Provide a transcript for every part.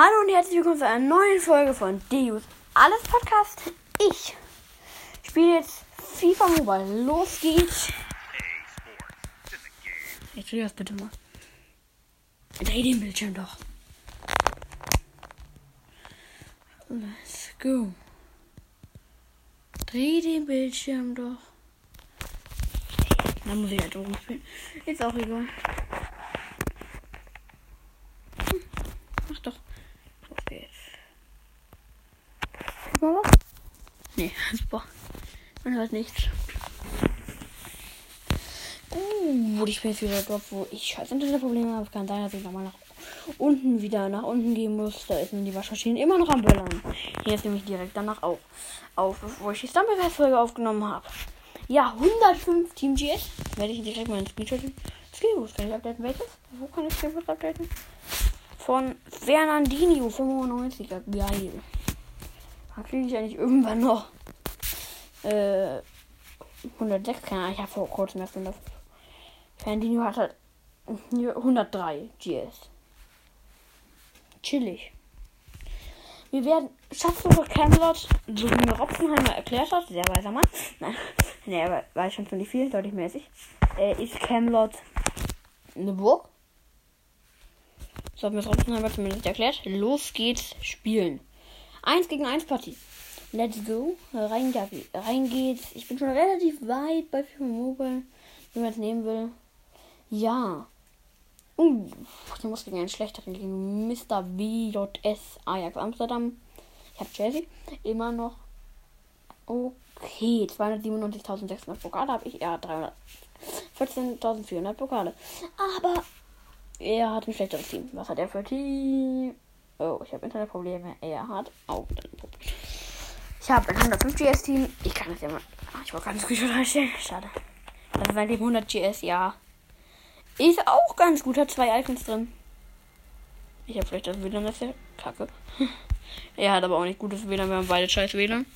Hallo und herzlich willkommen zu einer neuen Folge von Deus Alles Podcast. Ich spiele jetzt FIFA Mobile. Los geht's. Jetzt dreh das bitte mal. Dreh den Bildschirm doch. Let's go. Dreh den Bildschirm doch. Dann muss ich halt oben spielen. Ist auch egal. Hm, Mach doch. Los geht's. Was. Nee, super. Man hört nichts. Uh, ich bin jetzt wieder dort, wo ich scheiß Internetprobleme habe. Kann sein, dass ich nochmal nach unten wieder nach unten gehen muss. Da ist nun die Waschmaschine immer noch am Böllern. Hier ist nämlich direkt danach auch auf, bevor ich die Stumbleguys-Folge aufgenommen habe. Ja, 105 Team GS. Werde ich direkt mal ins Screenshot. Skillboost kann ich updaten. Welches? Wo kann ich Skillboost updaten? Von Fernandinho 95er. Geil. Kriege ich eigentlich irgendwann noch äh, 106. Keine Ahnung, ich habe vor kurzem erst 100. Fernandinho hat halt 103 GS. Chillig. Wir werden Schatzsuche Camelot, so wie mir Ropfenheimer erklärt hat, sehr weiser Mann. Nein, nee, er weiß schon ziemlich viel, deutlich mäßig. Äh, ist Camelot eine Burg? So hat mir Ropfenheimer zumindest erklärt. Los geht's, spielen. Eins gegen eins Partie. Let's go. Rein, rein geht's. Ich bin schon relativ weit bei FIFA Mobile, wenn man es nehmen will. Ja. Uh, ich muss gegen einen schlechteren, gegen Mr. WJS Ajax Amsterdam. Ich habe Chelsea immer noch. Okay, 297.600 Pokale habe ich. Er hat 314.400 Pokale. Aber er hat ein schlechteres Team. Was hat er für Team? Oh, ich habe Internetprobleme. Er hat auch Internetprobleme. Ich habe ein 105 GS Team. Ich kann das ja mal. Ach, ich wollte ganz gut reinstellen. Schade. Mein Leben 100 GS, ja. Ist auch ganz gut, hat zwei Icons drin. Ich habe vielleicht das WLAN, das ist ja kacke. er hat aber auch nicht gutes WLAN, wir haben beide scheiß WLAN.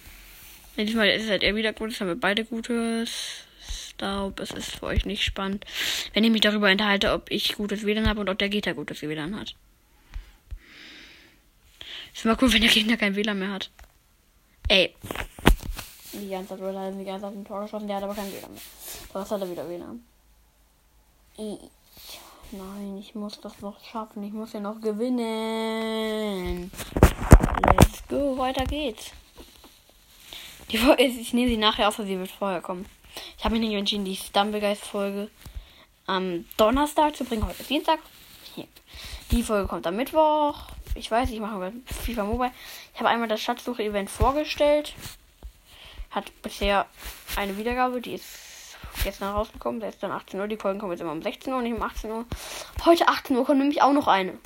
Diesmal ist es halt er wieder gut, das haben wir beide gutes. Staub, es ist für euch nicht spannend, wenn ich mich darüber enthalte, ob ich gutes WLAN habe und ob der Gegner gutes WLAN hat. Ist mal cool, wenn der Gegner kein WLAN mehr hat. Ey. Die ganze Zeit er die ganze Zeit ein Tor geschossen, der hat aber kein WLAN mehr. Was hat er wieder WLAN? Nein, ich muss das noch schaffen. Ich muss ja noch gewinnen. Let's go, weiter geht's. Die Folge ist, ich nehme sie nachher auf, sie wird vorher kommen. Ich habe mich nicht entschieden, die Stumblegeist-Folge am Donnerstag zu bringen. Heute ist Dienstag. Die Folge kommt am Mittwoch. Ich weiß, ich mache FIFA Mobile. Ich habe einmal das Schatzsuche-Event vorgestellt. Hat bisher eine Wiedergabe, die ist gestern rausgekommen. Da ist dann 18 Uhr. Die Folgen kommen jetzt immer um 16 Uhr, nicht um 18 Uhr. Heute 18 Uhr kommt nämlich auch noch eine.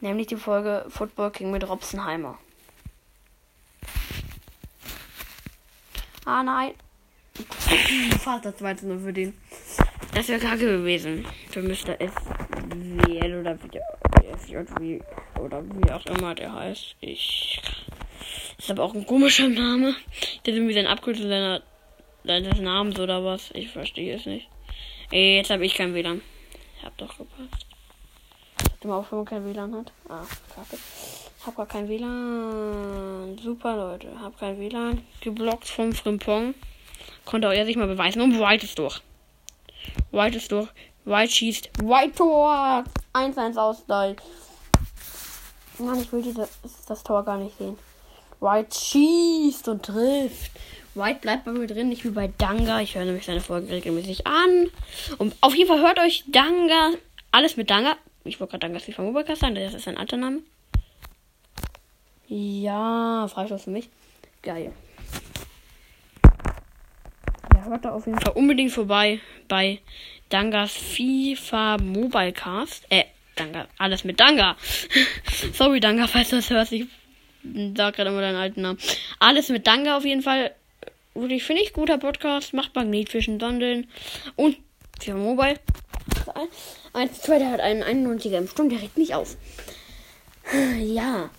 Nämlich die Folge Football King mit Robsenheimer. Ah nein. Fast das 2 0 für den. Das wäre kacke gewesen. Für Mr. SWL oder wie SJW oder wie auch immer der heißt. Ich. Ist aber auch ein komischer Name. Der ist irgendwie sein Abkürzung seiner seines Namens oder was. Ich verstehe es nicht. Ey, jetzt habe ich kein WLAN. Ich hab doch gepasst. Hat immer auch mal kein WLAN hat. Ah, kacke. Hab gar kein WLAN. Super, Leute. Hab kein WLAN. Geblockt vom Frimpong. Konnte auch er sich mal beweisen. Und White ist durch. White ist durch. White schießt. White Tor. 1-1 Ausgleich. Mann, ich will diese, das Tor gar nicht sehen. White schießt und trifft. White bleibt bei mir drin, nicht wie bei Danga. Ich höre nämlich seine Folgen regelmäßig an. Und auf jeden Fall hört euch Danga. Alles mit Danga. Ich wollte gerade Danga FIFA Mobile sagen, das ist ein alter Name. Ja, Freistoß für mich. Geil. Hört da auf jeden Fall unbedingt vorbei bei Dangas FIFA Mobile Cast. Äh, Danga. Alles mit Danga. Sorry, Danga, falls du das hörst. Ich sag gerade immer deinen alten Namen. Alles mit Danga auf jeden Fall. Wirklich, finde ich, guter Podcast. Macht Magnetfischen Sondeln. Und für Mobile. Eins, zwei, der hat einen 91er im Sturm, der regt mich auf. Ja.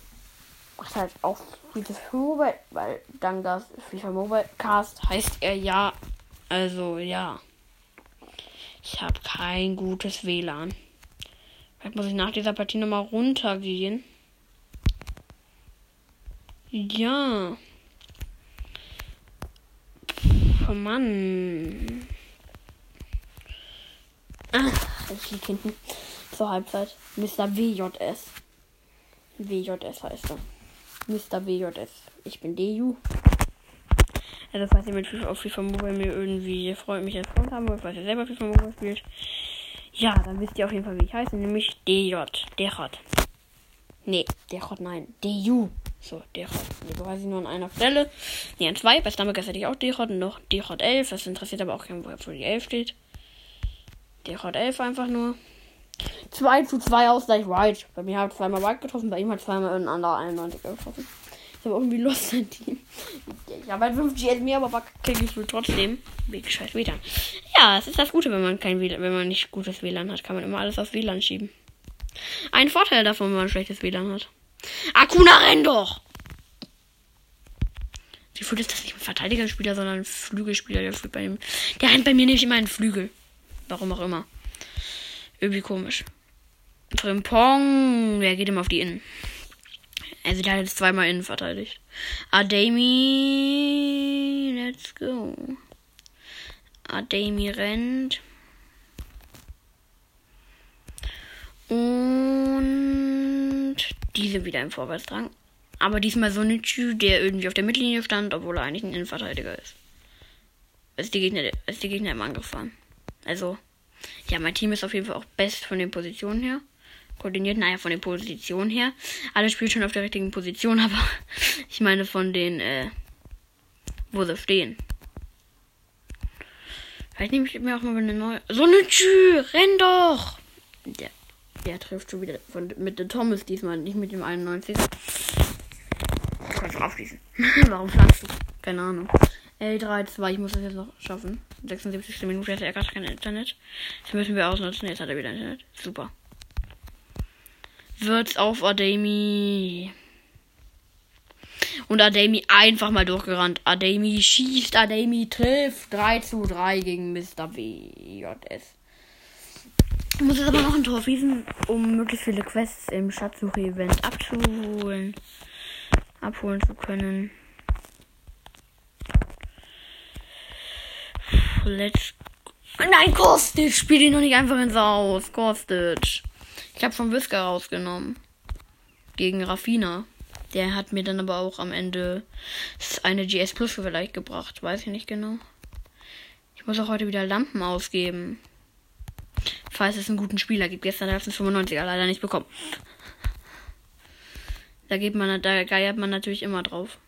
Macht halt auch gutes Mobile, weil Dangas FIFA Mobile Cast heißt er ja. Also, ja. Ich habe kein gutes WLAN. Vielleicht muss ich nach dieser Partie nochmal runtergehen. Ja. Oh Mann. Ach, ich lieg hinten zur Halbzeit. Mr. WJS. WJS heißt er. Mr. WJS. Ich bin DU. Also falls ihr mit FIFA auf FIFA Mobile mir irgendwie freut mich als Freund haben wollt, falls ihr selber FIFA Mobile spielt. Ja, dann wisst ihr auf jeden Fall, wie ich heiße, nämlich DJ. Derot. Nee, Derot, nein. DU. So, Derot. Also quasi nur an einer Stelle. Nee, an zwei. Bei Stammegas hätte ich auch Derot und noch Derot 11. Das interessiert aber auch keinen, wo die 11 steht. Derot 11 einfach nur. 2 zu 2 Ausgleich White. Bei mir hat zweimal White getroffen, bei ihm hat zweimal ein anderer 91 getroffen. Ich habe irgendwie Lust sein Team. Ich habe halt 5 GS mehr, aber kriege ich wohl trotzdem. Wie scheiß WLAN. Ja, es ist das Gute, wenn man kein WLAN, wenn man nicht gutes WLAN hat, kann man immer alles auf WLAN schieben. Ein Vorteil davon, wenn man schlechtes WLAN hat. Akuna, renn doch! Wie fühlt es das nicht ein Verteidigerspieler, sondern ein Flügelspieler, der fühlt bei ihm. Der rennt bei mir nämlich immer einen Flügel. Warum auch immer. Irgendwie komisch. Frimpong, der geht immer auf die Innen. Also der hat jetzt zweimal innen verteidigt. Ademi, let's go. Ademi rennt. Und diese wieder im Vorwärtsdrang. Aber diesmal so ein Typ, der irgendwie auf der Mittellinie stand, obwohl er eigentlich ein Innenverteidiger ist. Als die Gegner, als die Gegner im Angriff waren. Also, ja, mein Team ist auf jeden Fall auch best von den Positionen her koordiniert. Naja, von der Position her. Alle spielen schon auf der richtigen Position, aber ich meine von den, äh, wo sie stehen. Vielleicht nehme ich mir auch mal eine neue. So eine Tür, renn doch! Der, der trifft schon wieder von, mit dem Thomas diesmal, nicht mit dem 91. Du kannst. Warum flankst du? Keine Ahnung. L3, 2, ich muss das jetzt noch schaffen. 76. Minute, jetzt hat er gar kein Internet. Das müssen wir ausnutzen. Jetzt hat er wieder Internet. Super wird's auf Ademi. Und Ademi einfach mal durchgerannt. Ademi schießt, Ademi trifft. 3 zu 3 gegen Mr. WJS. Ich muss jetzt aber noch ein Tor schießen, um möglichst viele Quests im Schatzsuche-Event abzuholen. Abholen zu können. Let's. Nein, Kostic! Spiel ihn noch nicht einfach ins Haus. Kostic. Ich habe von Whisker rausgenommen. Gegen Rafina. Der hat mir dann aber auch am Ende eine GS Plus vielleicht gebracht. Weiß ich nicht genau. Ich muss auch heute wieder Lampen ausgeben. Falls es einen guten Spieler gibt. Gestern hat es 95er leider nicht bekommen. Da geht man, da geiert man natürlich immer drauf.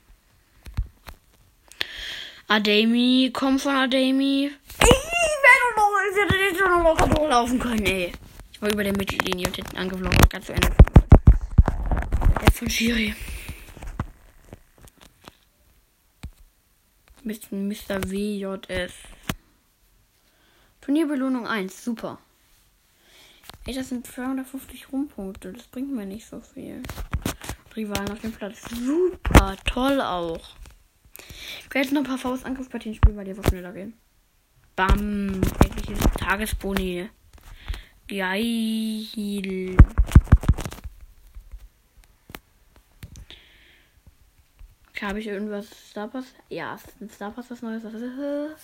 Ademi, komm von Ademi. Ich werde noch, ich hätte nicht noch durchlaufen können, ey. Ich war über der Mittellinie und hinten angeflogen und ganz zu Ende. Jetzt von Shiri. Mr. WJS. Turnierbelohnung 1, super. Ey, das sind 250 Rumpunkte. Das bringt mir nicht so viel. Rivalen auf dem Platz. Super, toll auch. Ich werde jetzt noch ein paar Faust-Angriffspartien spielen, weil die einfach schneller gehen. Bam. Tägliches Tagesboni. Geil. Okay, habe ich irgendwas Star Pass? Ja, ein Star Pass was Neues. Was ist es?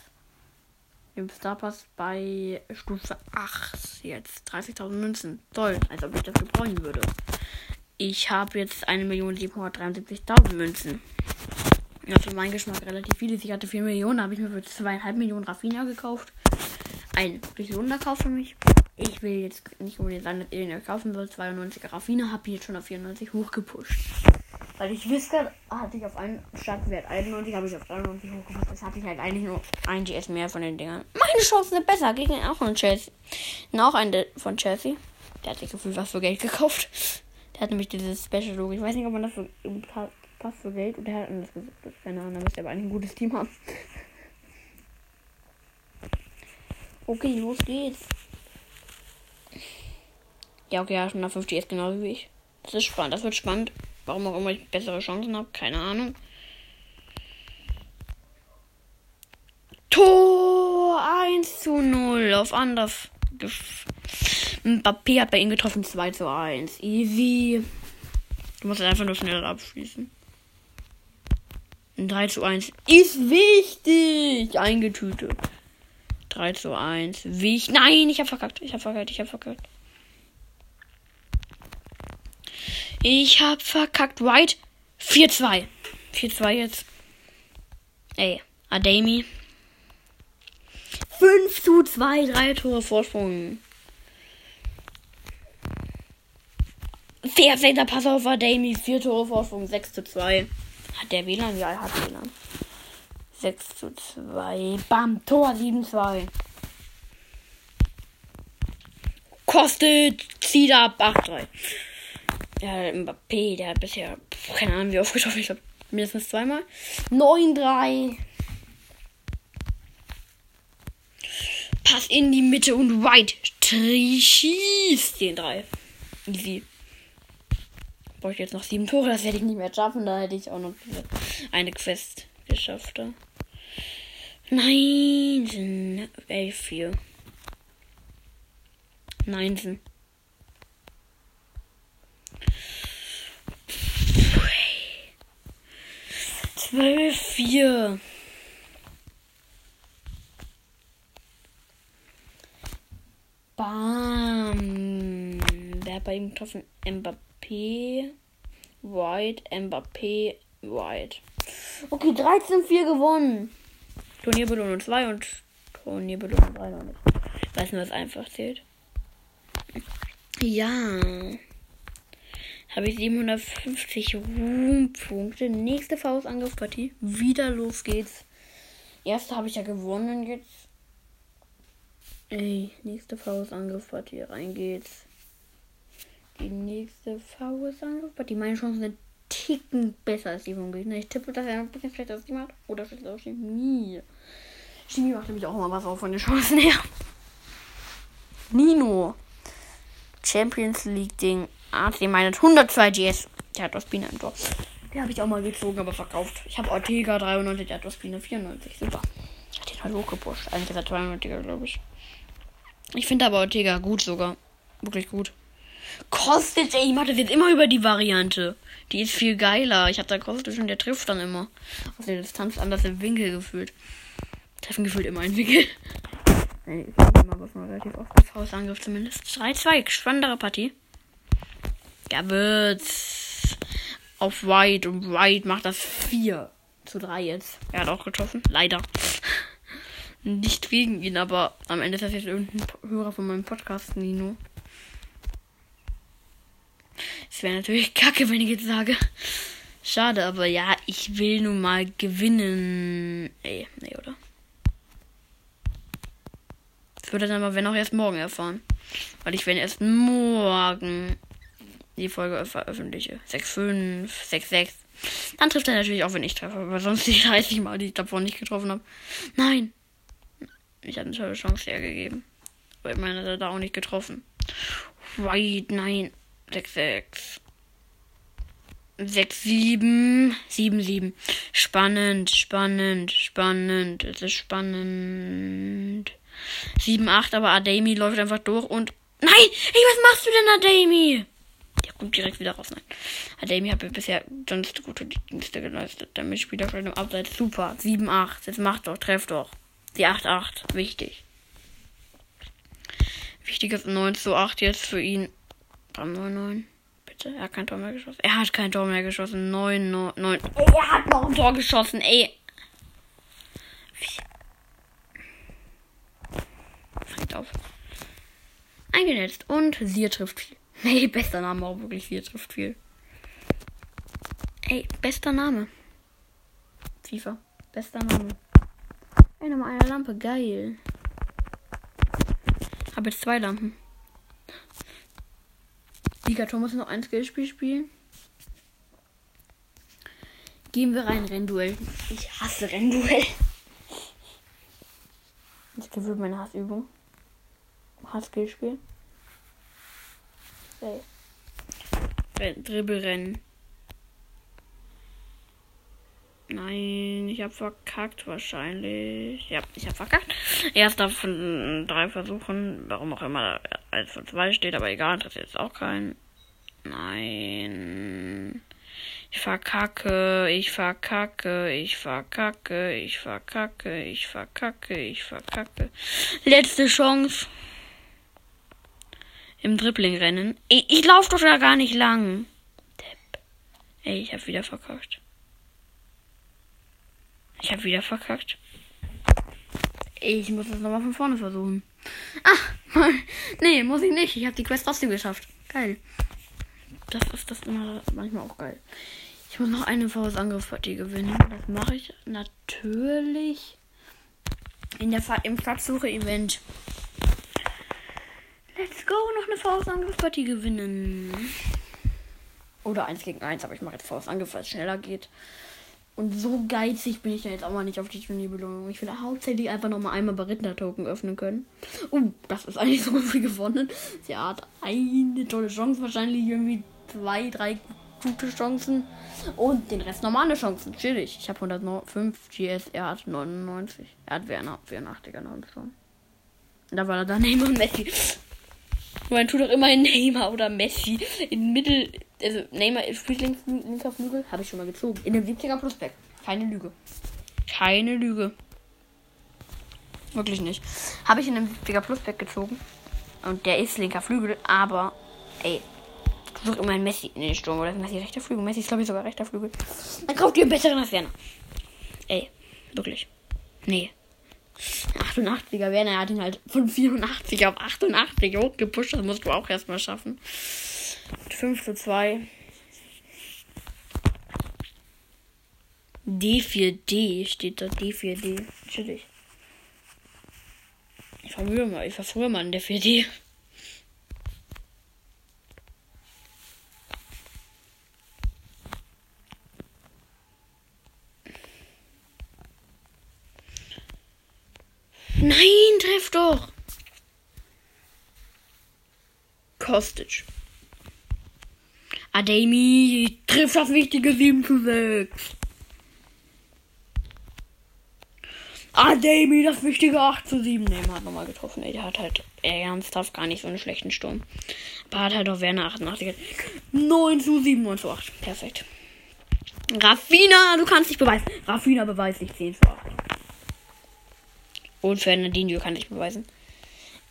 Im Star Pass bei Stufe 8 jetzt 30.000 Münzen. Toll, als ob ich das gebrauchen würde. Ich habe jetzt 1.773.000 Münzen. Ja, für meinen Geschmack relativ viel. Ich hatte 4 Millionen, habe ich mir für 2,5 Millionen Raffina gekauft. Ein wirklich Wunderkauf für mich. Ich will jetzt nicht unbedingt sagen, dass ihr den kaufen wollt. 92er Raffine habe ich jetzt schon auf 94 hochgepusht. Weil ich wüsste, hatte ich auf einen Startwert 91, habe ich auf 93 hochgepusht. Das hatte ich halt eigentlich nur ein GS mehr von den Dingern. Meine Chancen sind besser gegen auch einen Chelsea. Noch einen von Chelsea. Der hat sich viel was für Geld gekauft. Der hat nämlich dieses Special Logo. Ich weiß nicht, ob man das so passt für Geld oder er hat das gesagt. Keine Ahnung, da müsste aber eigentlich ein gutes Team haben. Okay, los geht's. Ja, okay, ja, schon nach 50 ist genauso wie ich. Das ist spannend, das wird spannend. Warum auch immer ich bessere Chancen habe, keine Ahnung. Tor 1 zu 0 auf anders. Mbappé hat bei ihm getroffen 2 zu 1. Easy. Du musst einfach nur schnell abschließen. Ein 3 zu 1 ist wichtig. Eingetütet. 3 zu 1. Wichtig. Nein, ich hab verkackt. Ich hab verkackt. Ich hab verkackt. Ich hab verkackt. Right. 4-2. 4-2 jetzt. Ey, Ademi. 5 zu 2, 3 Tore Vorsprung. 14. Pass auf Ademi, 4 Tore Vorsprung, 6 zu 2. Hat der WLAN? Ja, er hat WLAN. 6 zu 2. Bam, Tor 7 2. Kostet, zieht ab, 8 3. Ja, Mbappé, der hat bisher, keine Ahnung, wie oft getroffen. Ich glaube, mindestens zweimal. 9 3. Pass in die Mitte und White schießt den 3. Easy. Brauche ich jetzt noch sieben Tore, das werde ich nicht mehr schaffen. Da hätte ich auch noch eine Quest geschafft. Nein, 11, 4. 19. Zwölf, vier. Bam. Wer hat bei ihm getroffen? Mbappé. White. Mbappé. White. Okay, 13-4 gewonnen. Turnierbelohnung 2 und Turnierbelohnung 3 noch nicht. Ich weiß nur, was einfach zählt. Ja. Habe ich 750 Ruhmpunkte. Nächste Faustangriffspartie. Wieder los geht's. Erste habe ich ja gewonnen jetzt. Ey, nächste Faustangriffspartie. Rein geht's. Die nächste Faustangriffspartie. Meine Chancen sind Ticken besser als die vom Gegner. Ich tippe, dass er ein bisschen schlechter als die macht. Oder vielleicht auch Chemie. Chemie macht nämlich auch immer was auf von den Chancen her. Nino. Champions League Ding. AC Mailand 102 GS. Der hat Ospina im Tor. Der habe ich auch mal gezogen, aber verkauft. Ich habe Ortega 93, der hat Ospina 94. Super. Ich hatte ihn halt hochgepusht. Eigentlich ist er 92er, glaube ich. Ich finde aber Ortega gut sogar. Wirklich gut. Kostet, ey, ich mache das jetzt immer über die Variante. Die ist viel geiler. Ich habe da Kostet und der trifft dann immer. Auf der Distanz anders im Winkel gefühlt. Treffen gefühlt immer einen Winkel. Ich habe immer was mal relativ oft mit Faustangriff zumindest. 3-2, spannendere Partie. Gabbets auf White und White macht das 4 zu 3 jetzt. Er hat auch getroffen, leider. Nicht gegen ihn, aber am Ende ist das jetzt irgendein Hörer von meinem Podcast, Nino. Es wäre natürlich kacke, wenn ich jetzt sage. Schade, aber ja, ich will nun mal gewinnen. Ey, nee, oder? Das wird er dann aber, wenn auch erst morgen erfahren. Weil ich wenn erst morgen die Folge veröffentliche. 6,5, 6,6. Dann trifft er natürlich auch, wenn ich treffe. Aber sonst die 30 Mal, die ich davor nicht getroffen habe. Nein. Ich hatte eine tolle Chance hergegeben. Aber ich meine, hat da auch nicht getroffen. Right, nein. 6-6. 6-7. 7-7. Spannend, spannend, spannend. Es ist spannend. 7-8, aber Ademi läuft einfach durch und. Nein! Ey, was machst du denn, Ademi? Kommt direkt wieder raus. Nein. Ademi hat mir bisher sonst gute Dienste geleistet. Der Mitspieler schon im Abseits. Super. 7-8. Jetzt macht doch, treff doch. Die 8-8. Wichtig. Wichtig ist 9 zu 8 jetzt für ihn. 9-9. Bitte. Er hat kein Tor mehr geschossen. Er hat kein Tor mehr geschossen. 9, 9, 9. Er hat noch ein Tor geschossen, ey. Fängt auf. Eingenetzt. Und sie trifft viel. Nee, bester Name auch wirklich. Sie trifft viel. Ey, bester Name. FIFA. Bester Name. Ey, nochmal eine Lampe. Geil. Hab jetzt zwei Lampen. Liga Thomas noch ein Skillspiel spielen. Gehen wir rein, Rennduell. Ich hasse Rennduell. Das gewöhnt meine Hassübung. Hassskillspiel. Dribbelrennen. Nein, ich habe verkackt wahrscheinlich. Ja, ich habe verkackt. Erster von drei Versuchen. Warum auch immer als von zwei steht, aber egal, interessiert jetzt auch keinen. Nein. Ich verkacke, ich verkacke, ich verkacke, ich verkacke, ich verkacke, ich verkacke. Letzte Chance. Im Dribbling-Rennen. Ich, ich laufe doch da gar nicht lang. Depp. Ey, ich hab wieder verkackt. Ich hab wieder verkackt. Ich muss das nochmal von vorne versuchen. Ah, nee, muss ich nicht. Ich habe die Quest trotzdem geschafft. Geil. Das ist das immer manchmal auch geil. Ich muss noch eine VS-Angriffspartie gewinnen. Das mache ich natürlich in der Fa im Platzsuche-Event. Let's go, noch eine VS-Angriffspartie gewinnen. Oder 1 gegen 1, aber ich mache jetzt VS-Angriff, weil es schneller geht. Und so geizig bin ich ja jetzt auch mal nicht auf die Turnierbelohnung. Ich will hauptsächlich einfach noch mal einmal Baritta-Token öffnen können. Uh, das ist eigentlich so viel gewonnen. Sie hat eine tolle Chance, wahrscheinlich irgendwie zwei, drei gute Chancen und den Rest normale Chancen. Chillig. Ich habe 105 GS, er hat 99. Er hat 84er noch schon. Da war er dann Neymar und Messi. Man tut doch immerhin Neymar oder Messi in Mittel. Also Neymar spielt links, auf Flügel. Habe ich schon mal gezogen. In dem 70er Prospekt. Keine Lüge. Keine Lüge. Wirklich nicht. Habe ich in dem 70er Plusback gezogen. Und der ist linker Flügel, aber ey, Sucht immer ein Messi in den Sturm. Oder Messi rechter Flügel? Messi ist, glaube ich, sogar rechter Flügel. Dann kauft ihr einen besseren als. Ey, wirklich. Nee. 88er Werner hat ihn halt von 84 auf 88 hochgepusht. Das musst du auch erstmal schaffen. 5 zu 2. D4D steht da. D4D. Chillig. Ich war mal, ich war früher mal in der 4D. Nein, treff doch. Kostic. Ademi trifft das wichtige 7 zu 6. Ademi das wichtige 8 zu 7. Neymar hat nochmal getroffen. Ey, der hat halt ernsthaft gar nicht so einen schlechten Sturm. Aber hat halt auch Werner 88. 9 zu 7, 9 zu 8. Perfekt. Raffina, du kannst dich beweisen. Raffina beweist sich 10 zu 8. Und Fernandinho kann ich beweisen.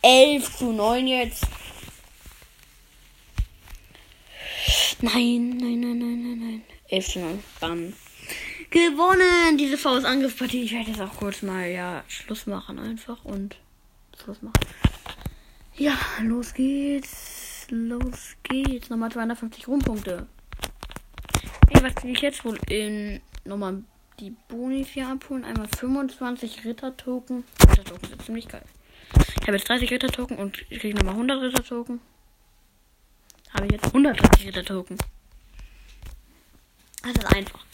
11 zu 9 jetzt. Nein, nein, nein, nein, nein, nein. 11 zu 9. Bam. Gewonnen! Diese Faust-Angriffspartie. Ich werde jetzt auch kurz mal, ja, Schluss machen einfach und Schluss machen. Ja, los geht's. Los geht's. Nochmal 250 Rumpunkte. Was kriege ich jetzt wohl in nochmal die Bonis hier abholen. Einmal 25 Ritter-Token. Ritter-Token sind ziemlich geil. Ich habe jetzt 30 Ritter-Token und ich kriege nochmal 100 Ritter-Token. Habe ich jetzt 130 Ritter-Token. Das ist einfach.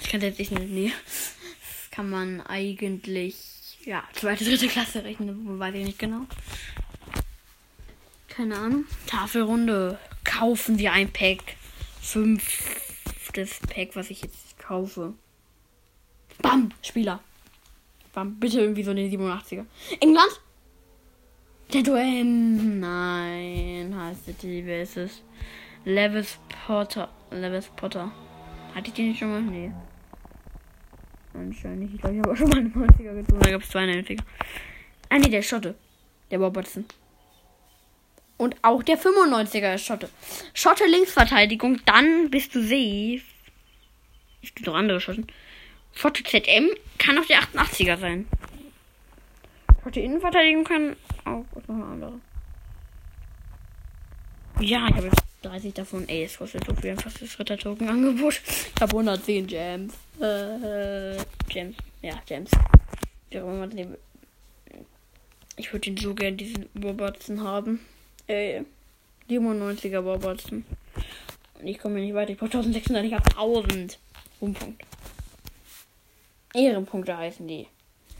Ich kann jetzt nicht. Nee. Das kann man eigentlich. Ja, zweite, dritte Klasse rechnen. Weiß ich nicht genau. Keine Ahnung. Tafelrunde. Kaufen wir ein Pack. Fünftes Pack, was ich jetzt kaufe. Bam, Spieler. Bam, bitte irgendwie so eine 87er. England? Der Duem. Nein, heißt die, wer ist es? Levis Potter. Levis Potter. Hatte ich den nicht schon mal? Nee. Anscheinend nicht. Ich glaube, ich habe auch schon mal einen 90er gezogen. Da gab es zwei 90er. Ah, nee, der Schotte. Der Robertson. Und auch der 95er ist Schotte. Schotte Linksverteidigung, dann bist du safe. Es gibt noch andere Schotten. Schotte ZM kann auch der 88er sein. Schotte Innenverteidigung kann auch noch eine andere. Ja, ich habe jetzt 30 davon. Ey, es kostet so viel einfach das Ritter-Token-Angebot. Ich habe 110 Gems. Äh, Gems. Ja, Gems. Ich würde ihn so gern diesen Robertson haben. Äh, 97er Robertson. Und ich komme hier nicht weiter. Ich brauche 1600. Ich habe 1000. Ruhmpunkt. Ehrenpunkte heißen die.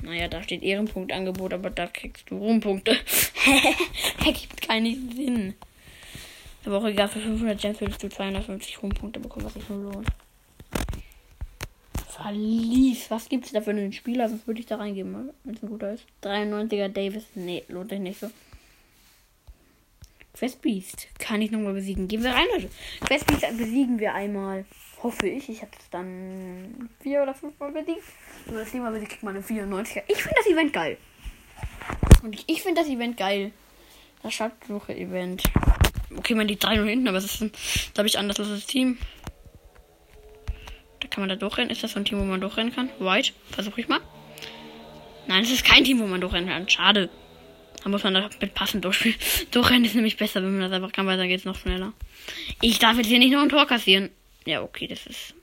Naja, da steht Ehrenpunktangebot, aber da kriegst du Ruhmpunkte. Ergibt keinen Sinn. Aber auch egal, für 500 Gems würdest du 250 Ruhmpunkte bekommen, was sich nur lohnt. Verlies. Was gibt's da für einen Spieler? Sonst würde ich da reingeben, wenn es ein guter ist. 93er Davis. Nee, lohnt sich nicht so. Quest Beast. Kann ich nochmal besiegen. Gehen wir rein, Leute. Quest Beast besiegen wir einmal. Hoffe ich. Ich habe es dann vier oder fünf Mal besiegt. Wenn das Thema besiegt, kriegt man eine 94er. Ich finde das Event geil. Und ich, ich finde das Event geil. Das Schatzsuche-Event. Okay, man liegt 3 0 hinten, aber es ist, glaube ich, anders als das Team. Da kann man da durchrennen. Ist das so ein Team, wo man durchrennen kann? White. Versuche ich mal. Nein, es ist kein Team, wo man durchrennen kann. Schade. Da muss man da mit passend durchspielen. Durchrennen ist nämlich besser, wenn man das einfach kann, weil dann geht es noch schneller. Ich darf jetzt hier nicht noch ein Tor kassieren. Ja, okay, das ist.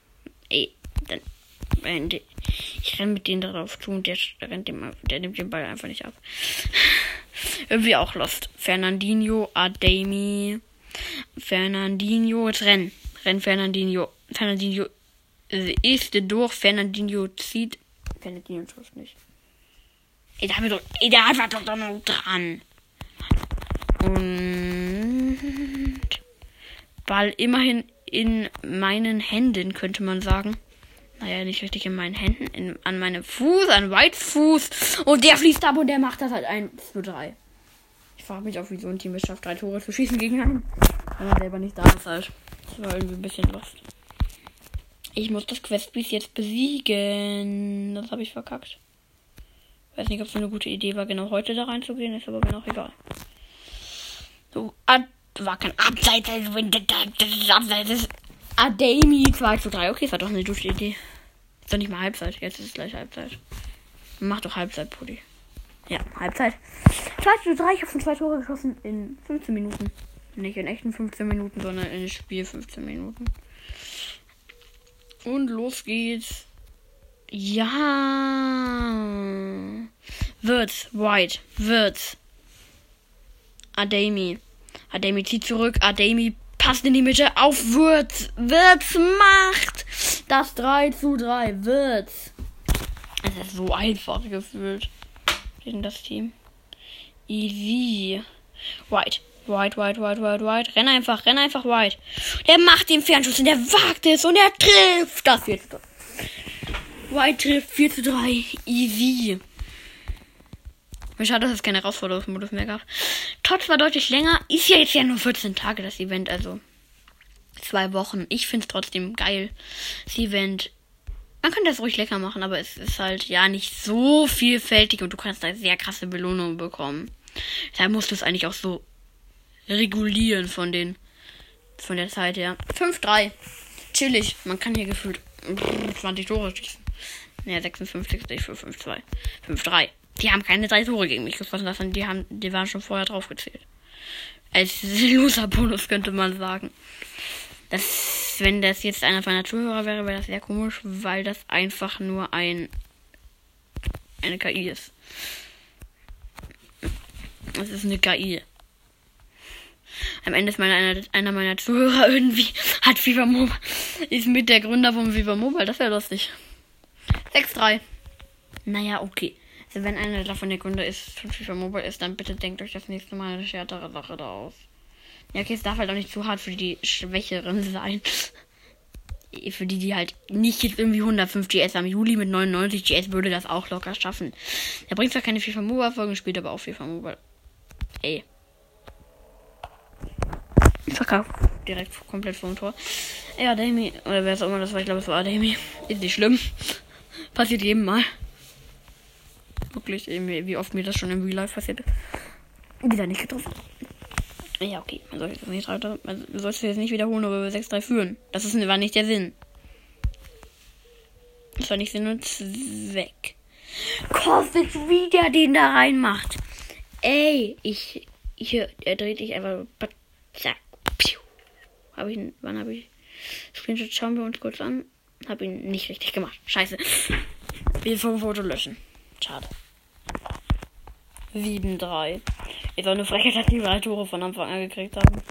Ey, dann. Ich renne mit denen darauf zu und der rennt dem, der nimmt den Ball einfach nicht ab. Irgendwie auch lost. Fernandinho, Ademi. Fernandinho, jetzt renn. Renn Fernandinho. Fernandinho ist durch. Fernandinho zieht. Fernandinho schafft nicht. Ey, da, doch, ey, der war doch noch dran. Und Ball immerhin in meinen Händen, könnte man sagen. Naja, nicht richtig in meinen Händen, in, an meinem Fuß, an Weitfuß. Und der fließt ab und der macht das halt 1 zu 3. Ich frage mich auch, wie so ein Team es schafft, drei Tore zu schießen gegen einen. Wenn man selber nicht da ist halt. Das war irgendwie ein bisschen lost. Ich muss das Questpiece jetzt besiegen. Das habe ich verkackt. Weiß nicht, ob es eine gute Idee war, genau heute da reinzugehen, ist aber mir noch egal. So, war kein Abseits, also wenn das ist Abseits ist. Ademi 2 zu 3. Okay, das war doch eine gute Idee. Ist doch nicht mal Halbzeit, jetzt ist es gleich Halbzeit. Mach doch Halbzeit, Pudi. Ja, Halbzeit. 2 zu 3, ich habe schon zwei Tore geschossen in 15 Minuten. Nicht in echten 15 Minuten, sondern in Spiel 15 Minuten. Und los geht's. Ja. Wird's. White. Wird's. Ademi. Ademi zieht zurück. Ademi passt in die Mitte. Auf Wird's. Wird's macht das 3 zu 3. Wird's. Es ist so einfach gefühlt. Gegen das Team. Easy. White. White, White, White, White, White. Renn einfach, renn einfach White. Der macht den Fernschuss und der wagt es und er trifft das jetzt. White trifft 4 zu 3. Easy. Schade, dass es keinen Herausforderungsmodus mehr gab. Trotz war deutlich länger. Ist ja jetzt ja nur 14 Tage das Event, also zwei Wochen. Ich finde es trotzdem geil. Das Event. Man könnte das ruhig lecker machen, aber es ist halt ja nicht so vielfältig und du kannst da sehr krasse Belohnungen bekommen. Da musst du es eigentlich auch so regulieren von den von der Zeit her. 5-3. Chillig. Man kann hier gefühlt 20 Tore schießen. Ja, 56 für 5-2. 5-3. Die haben keine drei Tore gegen mich geschossen lassen. Die, haben, die waren schon vorher draufgezählt. Als Loser-Bonus könnte man sagen. Das, wenn das jetzt einer von Zuhörer wäre, wäre das sehr komisch, weil das einfach nur ein eine KI ist. Das ist eine KI. Am Ende ist meine, einer, einer meiner Zuhörer irgendwie hat FIFA Mobile. Ist mit der Gründer von FIFA Mobile. Das wäre lustig. 6-3. Naja, okay. Wenn einer davon der Gründer ist von FIFA Mobile ist, dann bitte denkt euch das nächste Mal eine schärtere Sache da aus. Ja, okay, es darf halt auch nicht zu hart für die Schwächeren sein. Für die, die halt nicht jetzt irgendwie 105 GS am Juli mit 99 GS würde das auch locker schaffen. Er bringt zwar keine FIFA Mobile Folgen, spielt aber auch FIFA Mobile. Ey. Ich verkaufe direkt komplett vom Tor. Ja, Ademi, oder wer es auch immer das war, ich glaube, es war Ademi. Ist nicht schlimm. Passiert jedem Mal. Wirklich, wie oft mir das schon im Real Life passiert. Wieder nicht getroffen. Ja, okay. Man sollte das nicht, man jetzt nicht wiederholen, aber wir 6-3 führen. Das ist, war nicht der Sinn. Das war nicht Sinn und Zweck. Kostet wieder den da reinmacht. Ey, ich. Hier, er dreht sich einfach. Zack. Hab ich. Wann habe ich. Screenshot schauen wir uns kurz an. Hab ihn nicht richtig gemacht. Scheiße. Wir vom Foto löschen. Schade. 7-3. Ist auch eine Frechheit, dass die drei Tore von Anfang an gekriegt haben.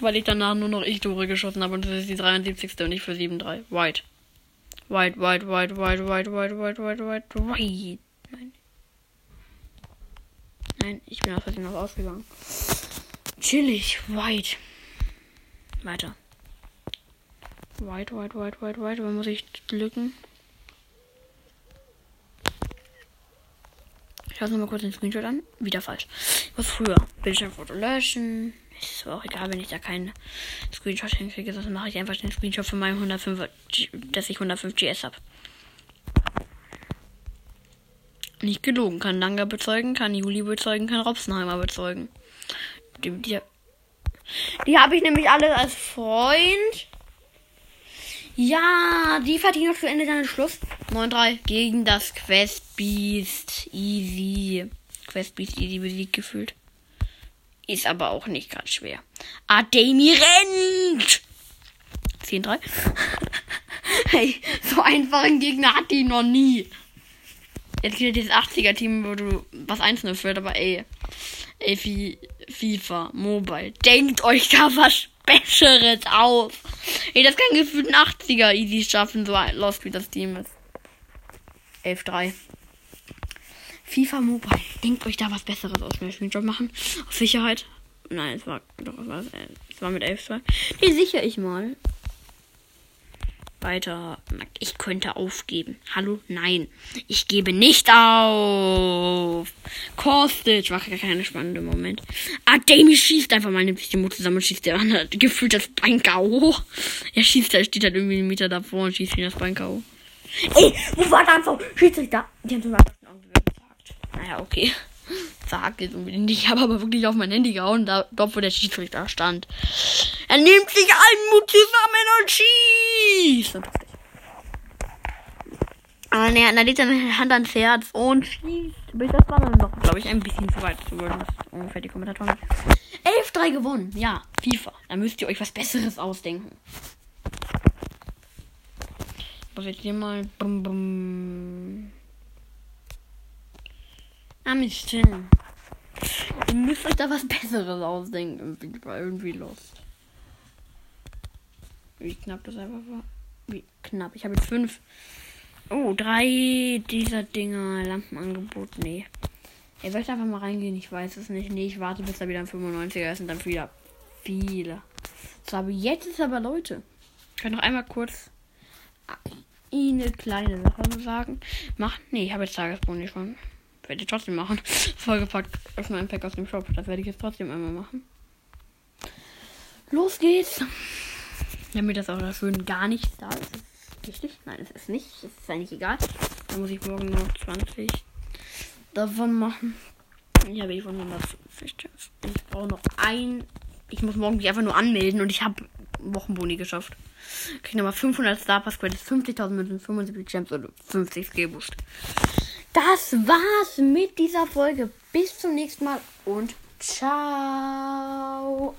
Weil ich danach nur noch ich Tore geschossen habe und das ist die 73. und nicht für 7-3. White. White, white, white, white, white, white, white, white, white, white. Nein. Nein, ich bin aus Versehen noch ausgegangen. Chillig, white. Weiter. White, white, white, white, white. Wo muss ich lücken? Ich schaue mir kurz den Screenshot an. Wieder falsch. Was früher? Bildschirmfoto löschen. Ist auch egal, wenn ich da keinen Screenshot hinkriege, sonst mache ich einfach den Screenshot von meinem 105, G- dass ich 105 GS habe. Nicht gelogen, kann Langa bezeugen, kann Juli bezeugen, kann Robsenheimer bezeugen. Die, die, die habe ich nämlich alle als Freund. Ja, die verdienen noch zu Ende dann Schluss. 9-3 gegen das Quest Beast. Easy. Quest Beast easy besiegt gefühlt. Ist aber auch nicht gerade schwer. Ademi rennt! 10-3. hey, so einfachen Gegner hat die noch nie. Jetzt wieder dieses 80er-Team, wo du was 1-0 führt, aber ey. Ey, Fi- FIFA, Mobile. Denkt euch da was Besseres aus. Ey, das kann gefühlt ein 80er easy schaffen, so lost wie das Team ist. 11-3. FIFA Mobile. Denkt euch da was Besseres aus. Ich einen Job machen? Auf Sicherheit? Nein, es war doch, es war, es war mit 11-2. Nee, sicher ich mal. Weiter. Ich könnte aufgeben. Hallo? Nein. Ich gebe nicht auf. Kostic. War gar keine spannende Moment. Ah, Damie schießt einfach mal, nimmt sich die Mut zusammen und schießt der andere. Gefühlt das Bein K.O. Er schießt, er steht halt irgendwie einen Meter davor und schießt ihn das Bein K.O. Ey, wo war dann so? Schiedsrichter. Die haben so gesagt. Naja, okay. Sag jetzt unbedingt. Ich habe aber wirklich auf mein Handy gehauen, da, dort wo der Schiedsrichter stand. Er nimmt sich einen Mut zusammen und schießt. Lustig. Aber ne, dann legt er seine Hand ans Herz und schießt. Bis das war dann noch, glaube ich, ein bisschen zu weit zu. Das ist ungefähr die Kommentatoren. 11-3 gewonnen. Ja, FIFA. Da müsst ihr euch was Besseres ausdenken. Ich muss jetzt hier mal. Bum, bum. Ah, mich chillen. Ihr müsst euch da was Besseres ausdenken. Irgendwie war irgendwie lost. Wie knapp das einfach war. Wie knapp. Ich habe jetzt fünf. Oh, drei dieser Dinger. Lampenangebot. Nee. Ihr wollt einfach mal reingehen. Ich weiß es nicht. Nee, ich warte, bis da wieder ein 95er ist und dann wieder viele. So, aber jetzt ist aber Leute. Ich kann noch einmal kurz eine kleine Sache sagen. Machen. Nee, ich habe jetzt Tagesboni schon. Werde ich trotzdem machen. Vollgepackt. Öffne ein Pack aus dem Shop. Das werde ich jetzt trotzdem einmal machen. Los geht's. Damit das auch dafür gar nichts da ist. Ist Richtig? Nein, es ist nicht. Es ist eigentlich egal. Dann muss ich morgen noch 20 davon machen. Ich habe eh von 150. Ich brauche noch ein. Ich muss morgen mich einfach nur anmelden und ich habe Wochenboni geschafft. Krieg nochmal 500 Star Pass Credits, 50.000 Münzen, 75 Gems und 50 Skill Boost. Das war's mit dieser Folge. Bis zum nächsten Mal und ciao.